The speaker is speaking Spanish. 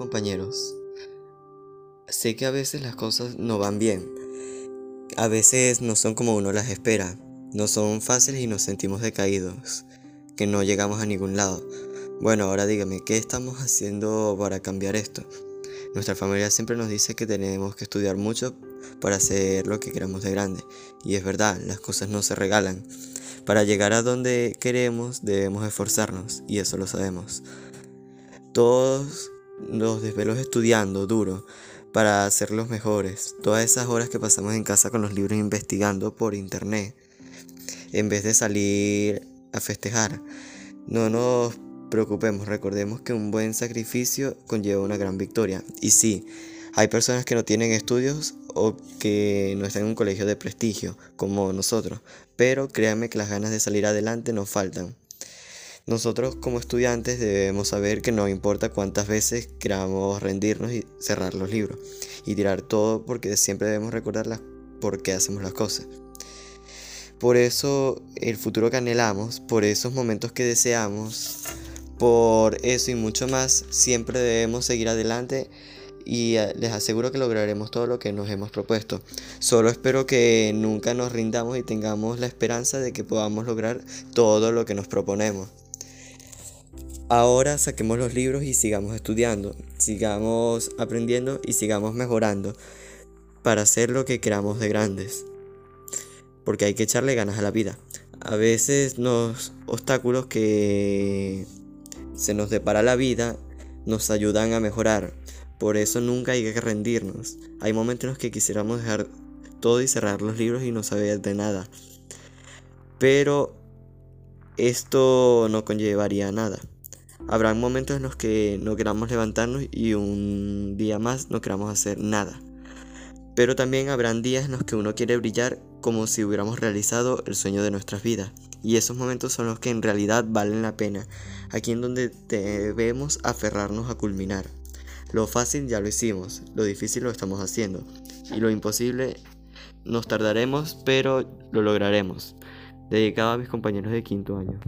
compañeros. Sé que a veces las cosas no van bien. A veces no son como uno las espera. No son fáciles y nos sentimos decaídos. Que no llegamos a ningún lado. Bueno, ahora dígame, ¿qué estamos haciendo para cambiar esto? Nuestra familia siempre nos dice que tenemos que estudiar mucho para hacer lo que queramos de grande. Y es verdad, las cosas no se regalan. Para llegar a donde queremos debemos esforzarnos, y eso lo sabemos. Todos los desvelos estudiando duro para ser los mejores, todas esas horas que pasamos en casa con los libros investigando por internet, en vez de salir a festejar. No nos preocupemos, recordemos que un buen sacrificio conlleva una gran victoria. Y sí, hay personas que no tienen estudios o que no están en un colegio de prestigio, como nosotros, pero créanme que las ganas de salir adelante nos faltan. Nosotros como estudiantes debemos saber que no importa cuántas veces queramos rendirnos y cerrar los libros y tirar todo porque siempre debemos recordar por qué hacemos las cosas. Por eso el futuro que anhelamos, por esos momentos que deseamos, por eso y mucho más, siempre debemos seguir adelante y eh, les aseguro que lograremos todo lo que nos hemos propuesto. Solo espero que nunca nos rindamos y tengamos la esperanza de que podamos lograr todo lo que nos proponemos. Ahora saquemos los libros y sigamos estudiando, sigamos aprendiendo y sigamos mejorando para hacer lo que queramos de grandes. Porque hay que echarle ganas a la vida. A veces los obstáculos que se nos depara la vida nos ayudan a mejorar, por eso nunca hay que rendirnos. Hay momentos en los que quisiéramos dejar todo y cerrar los libros y no saber de nada. Pero esto no conllevaría nada. Habrá momentos en los que no queramos levantarnos y un día más no queramos hacer nada. Pero también habrán días en los que uno quiere brillar como si hubiéramos realizado el sueño de nuestras vidas. Y esos momentos son los que en realidad valen la pena. Aquí en donde debemos aferrarnos a culminar. Lo fácil ya lo hicimos, lo difícil lo estamos haciendo y lo imposible nos tardaremos, pero lo lograremos. Dedicado a mis compañeros de quinto año.